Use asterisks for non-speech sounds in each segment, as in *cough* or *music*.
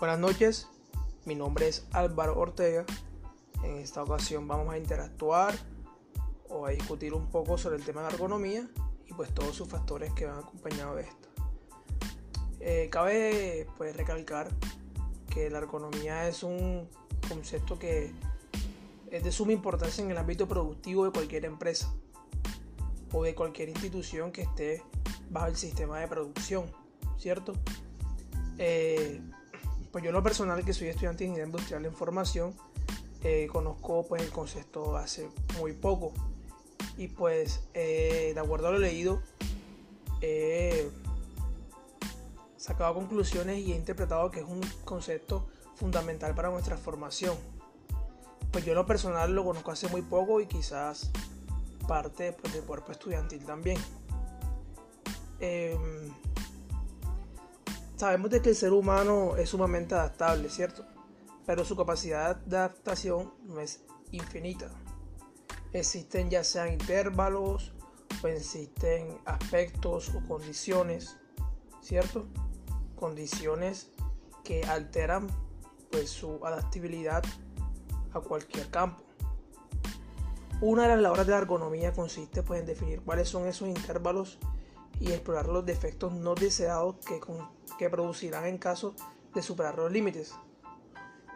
Buenas noches, mi nombre es Álvaro Ortega. En esta ocasión vamos a interactuar o a discutir un poco sobre el tema de ergonomía y pues todos sus factores que van acompañados de esto. Eh, cabe pues recalcar que la ergonomía es un concepto que es de suma importancia en el ámbito productivo de cualquier empresa o de cualquier institución que esté bajo el sistema de producción, ¿cierto? Eh, pues yo lo personal que soy estudiante de ingeniería industrial en formación, eh, conozco pues el concepto hace muy poco y pues eh, de acuerdo a lo leído he sacado conclusiones y he interpretado que es un concepto fundamental para nuestra formación. Pues yo lo personal lo conozco hace muy poco y quizás parte pues, del cuerpo estudiantil también. Em, sabemos de que el ser humano es sumamente adaptable, ¿cierto? Pero su capacidad de adaptación no es infinita. Existen ya sean intervalos o existen aspectos o condiciones, ¿cierto? Condiciones que alteran pues su adaptabilidad a cualquier campo. Una de las labores de la ergonomía consiste pues, en definir cuáles son esos intervalos y explorar los defectos no deseados que, que producirán en caso de superar los límites.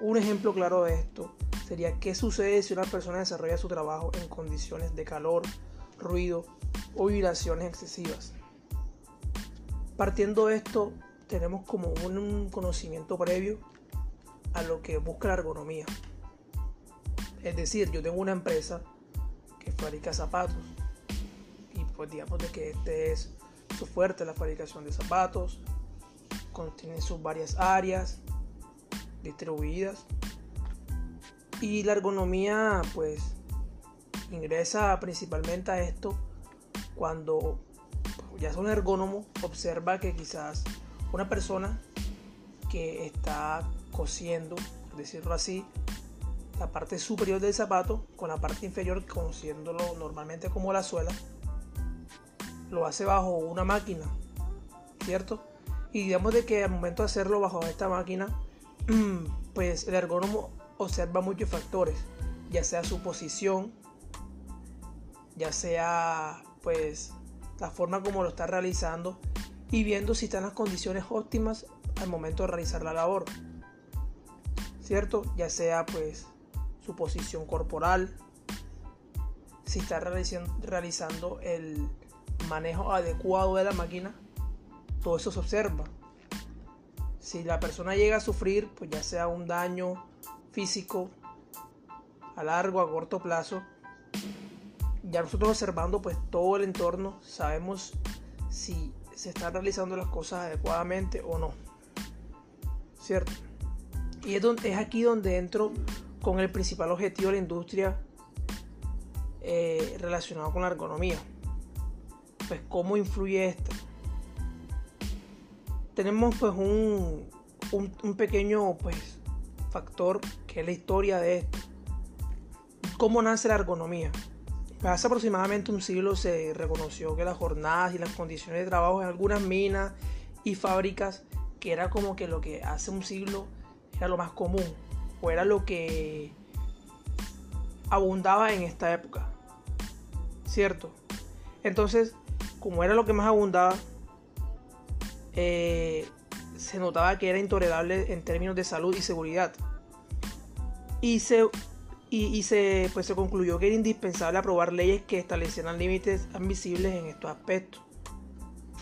Un ejemplo claro de esto sería qué sucede si una persona desarrolla su trabajo en condiciones de calor, ruido o vibraciones excesivas. Partiendo de esto, tenemos como un conocimiento previo a lo que busca la ergonomía. Es decir, yo tengo una empresa que fabrica zapatos y pues digamos de que este es su fuerte la fabricación de zapatos, contiene sus varias áreas distribuidas. Y la ergonomía pues ingresa principalmente a esto cuando ya es un ergónomo observa que quizás una persona que está cosiendo, por decirlo así, la parte superior del zapato con la parte inferior conociéndolo normalmente como la suela lo hace bajo una máquina, ¿cierto? Y digamos de que al momento de hacerlo bajo esta máquina, *clears throat* pues el ergónomo observa muchos factores, ya sea su posición, ya sea pues la forma como lo está realizando y viendo si están las condiciones óptimas al momento de realizar la labor. ¿Cierto? Ya sea pues su posición corporal, si está realizando el manejo adecuado de la máquina, todo eso se observa. Si la persona llega a sufrir, pues ya sea un daño físico a largo, a corto plazo, ya nosotros observando pues todo el entorno, sabemos si se están realizando las cosas adecuadamente o no. ¿Cierto? Y es, donde, es aquí donde entro con el principal objetivo de la industria eh, relacionado con la ergonomía pues cómo influye esto. Tenemos pues un, un, pequeño pues factor que es la historia de esto. ¿Cómo nace la ergonomía? Pues, hace aproximadamente un siglo se reconoció que las jornadas y las condiciones de trabajo en algunas minas y fábricas, que era como que lo que hace un siglo era lo más común, o era lo que abundaba en esta época. ¿Cierto? Entonces, como era lo que más abundaba, eh, se notaba que era intolerable en términos de salud y seguridad. Y se, y, se, pues se concluyó que era indispensable aprobar leyes que establecieran límites admisibles en estos aspectos.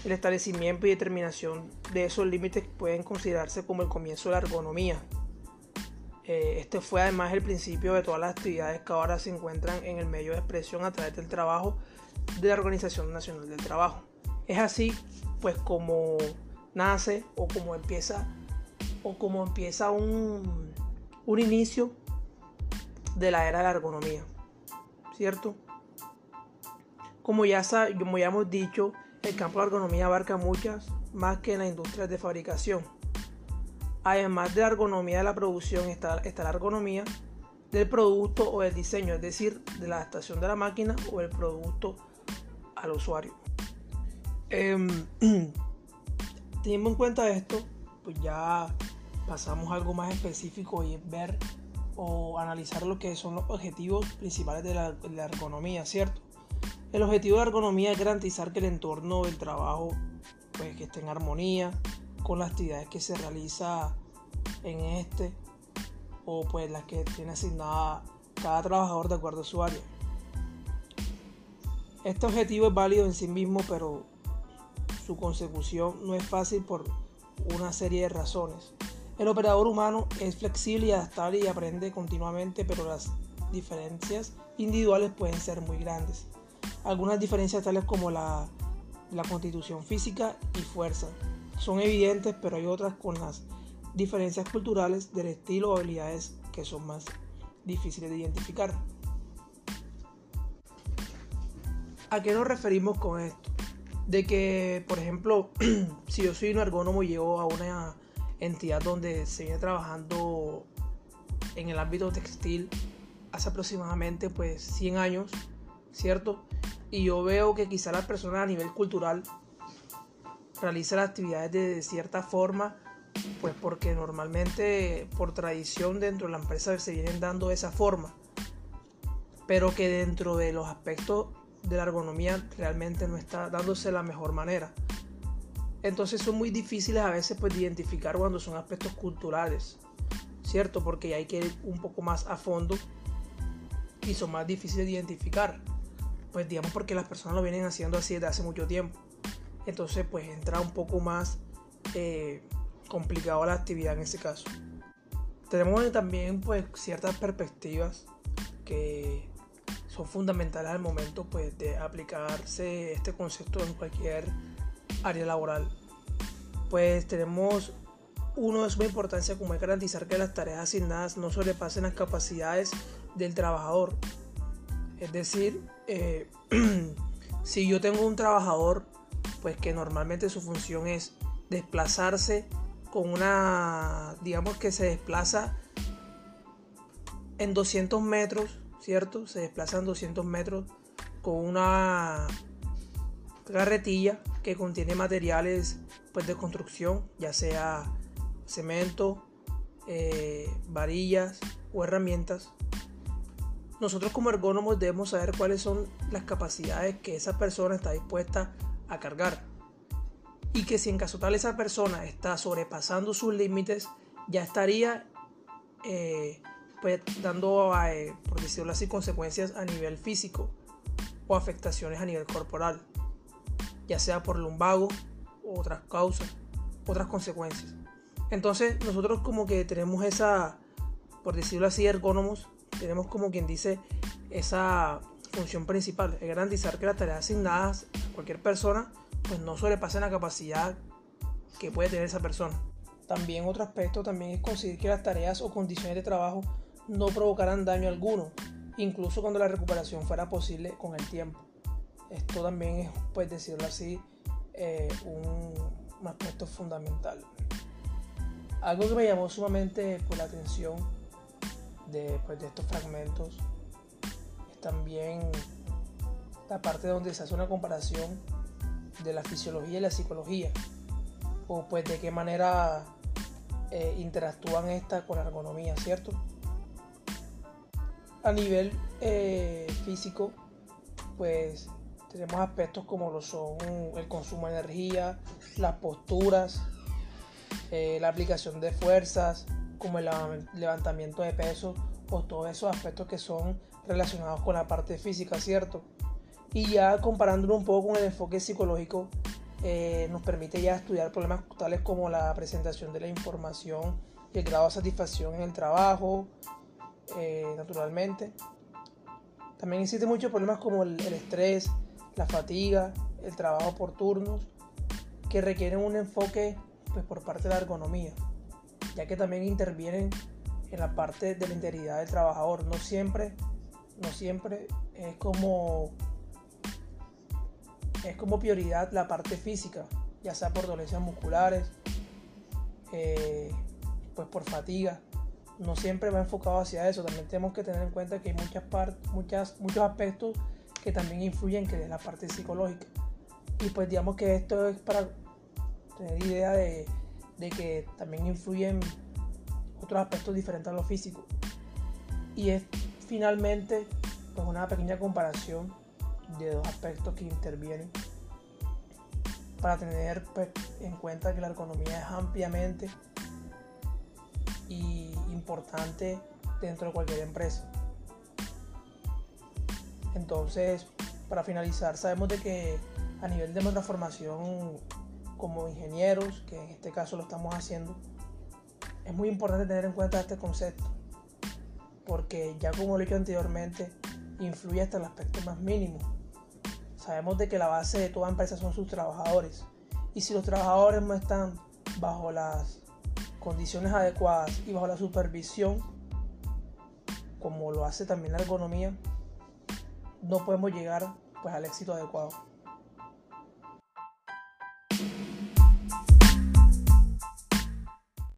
El establecimiento y determinación de esos límites pueden considerarse como el comienzo de la ergonomía. Eh, este fue además el principio de todas las actividades que ahora se encuentran en el medio de expresión a través del trabajo de la Organización Nacional del Trabajo. Es así, pues, como nace o como empieza o como empieza un, un inicio de la era de la ergonomía, ¿cierto? Como ya, como hemos dicho, el campo de la ergonomía abarca muchas más que en la industria de fabricación. Además de la ergonomía de la producción está, está la ergonomía del producto o del diseño, es decir, de la adaptación de la máquina o el producto al usuario. Eh, *clears throat* teniendo en cuenta esto, pues ya pasamos a algo más específico y es ver o analizar lo que son los objetivos principales de la, de la ergonomía, ¿cierto? El objetivo de la ergonomía es garantizar que el entorno del trabajo pues, que esté en armonía con las actividades que se realiza en este o pues las que tiene asignada cada trabajador de acuerdo a su área. Este objetivo es válido en sí mismo, pero su consecución no es fácil por una serie de razones. El operador humano es flexible y adaptable y aprende continuamente, pero las diferencias individuales pueden ser muy grandes. Algunas diferencias tales como la, constitución física y fuerza son evidentes, pero hay otras con las diferencias culturales del estilo o habilidades que son más difíciles de identificar. ¿A qué nos referimos con esto? De que, por ejemplo, *clears throat* si yo soy un ergónomo y llego a una entidad donde se viene trabajando en el ámbito textil hace aproximadamente pues 100 años, ¿cierto? Y yo veo que quizá la persona a nivel cultural realiza las actividades de cierta forma, pues porque normalmente por tradición dentro de la empresa se vienen dando esa forma, pero que dentro de los aspectos de la ergonomía realmente no está dándose la mejor manera. Entonces son muy difíciles a veces pues, de identificar cuando son aspectos culturales, ¿cierto? Porque hay que ir un poco más a fondo y son más difíciles de identificar. Pues digamos porque las personas lo vienen haciendo así desde hace mucho tiempo. Entonces pues entra un poco más eh, complicado la actividad en ese caso. Tenemos también pues ciertas perspectivas son fundamentales al momento pues de aplicarse este concepto en cualquier área laboral. Pues tenemos uno de suma importancia como es garantizar que las tareas asignadas no sobrepasen las capacidades del trabajador. Es decir, eh, *clears throat* si yo tengo un trabajador, pues que normalmente su función es desplazarse con una, digamos que se desplaza en 200 metros, ¿cierto? Se desplaza en 200 metros con una carretilla que contiene materiales pues, de construcción, ya sea cemento, eh, varillas o herramientas. Nosotros como ergónomos debemos saber cuáles son las capacidades que esa persona está dispuesta a cargar. Y que si en caso tal esa persona está sobrepasando sus límites, ya estaría eh, pues, dando, eh, por decirlo así, consecuencias a nivel físico o afectaciones a nivel corporal ya sea por lumbago u otras causas, otras consecuencias. Entonces nosotros como que tenemos esa, por decirlo así, ergónomos, tenemos como quien dice esa función principal, es garantizar que las tareas asignadas a cualquier persona pues no sobrepasen la capacidad que puede tener esa persona. También otro aspecto también es conseguir que las tareas o condiciones de trabajo no provocaran daño alguno, incluso cuando la recuperación fuera posible con el tiempo. Esto también es, pues decirlo así, eh, un, aspecto fundamental. Algo que me llamó sumamente por la atención de, pues, de estos fragmentos es también la parte donde se hace una comparación de la fisiología y la psicología, o pues de qué manera eh, interactúan estas con la ergonomía, ¿cierto? A nivel eh, físico, pues tenemos aspectos como lo son el consumo de energía, las posturas, eh, la aplicación de fuerzas, como el levantamiento de peso, o todos esos aspectos que son relacionados con la parte física, ¿cierto? Y ya comparándolo un poco con el enfoque psicológico, eh, nos permite ya estudiar problemas tales como la presentación de la información y el grado de satisfacción en el trabajo, eh, naturalmente. También existen muchos problemas como el estrés, la fatiga, el trabajo por turnos, que requieren un enfoque pues, por parte de la ergonomía, ya que también intervienen en la parte de la integridad del trabajador. No siempre, no siempre es como es como prioridad la parte física, ya sea por dolencias musculares, eh, pues por fatiga. No siempre va enfocado hacia eso. También tenemos que tener en cuenta que hay muchas, muchas muchos aspectos que también influyen que es la parte psicológica. Y pues digamos que esto es para tener idea de, que también influyen otros aspectos diferentes a lo físico. Y es finalmente pues, una pequeña comparación de dos aspectos que intervienen para tener pues, en cuenta que la ergonomía es ampliamente y importante dentro de cualquier empresa. Entonces, para finalizar, sabemos de que a nivel de nuestra formación como ingenieros, que en este caso lo estamos haciendo, es muy importante tener en cuenta este concepto, porque ya como lo he dicho anteriormente, influye hasta el aspecto más mínimo. Sabemos de que la base de toda empresa son sus trabajadores, y si los trabajadores no están bajo las condiciones adecuadas y bajo la supervisión, como lo hace también la ergonomía, no podemos llegar pues, al éxito adecuado.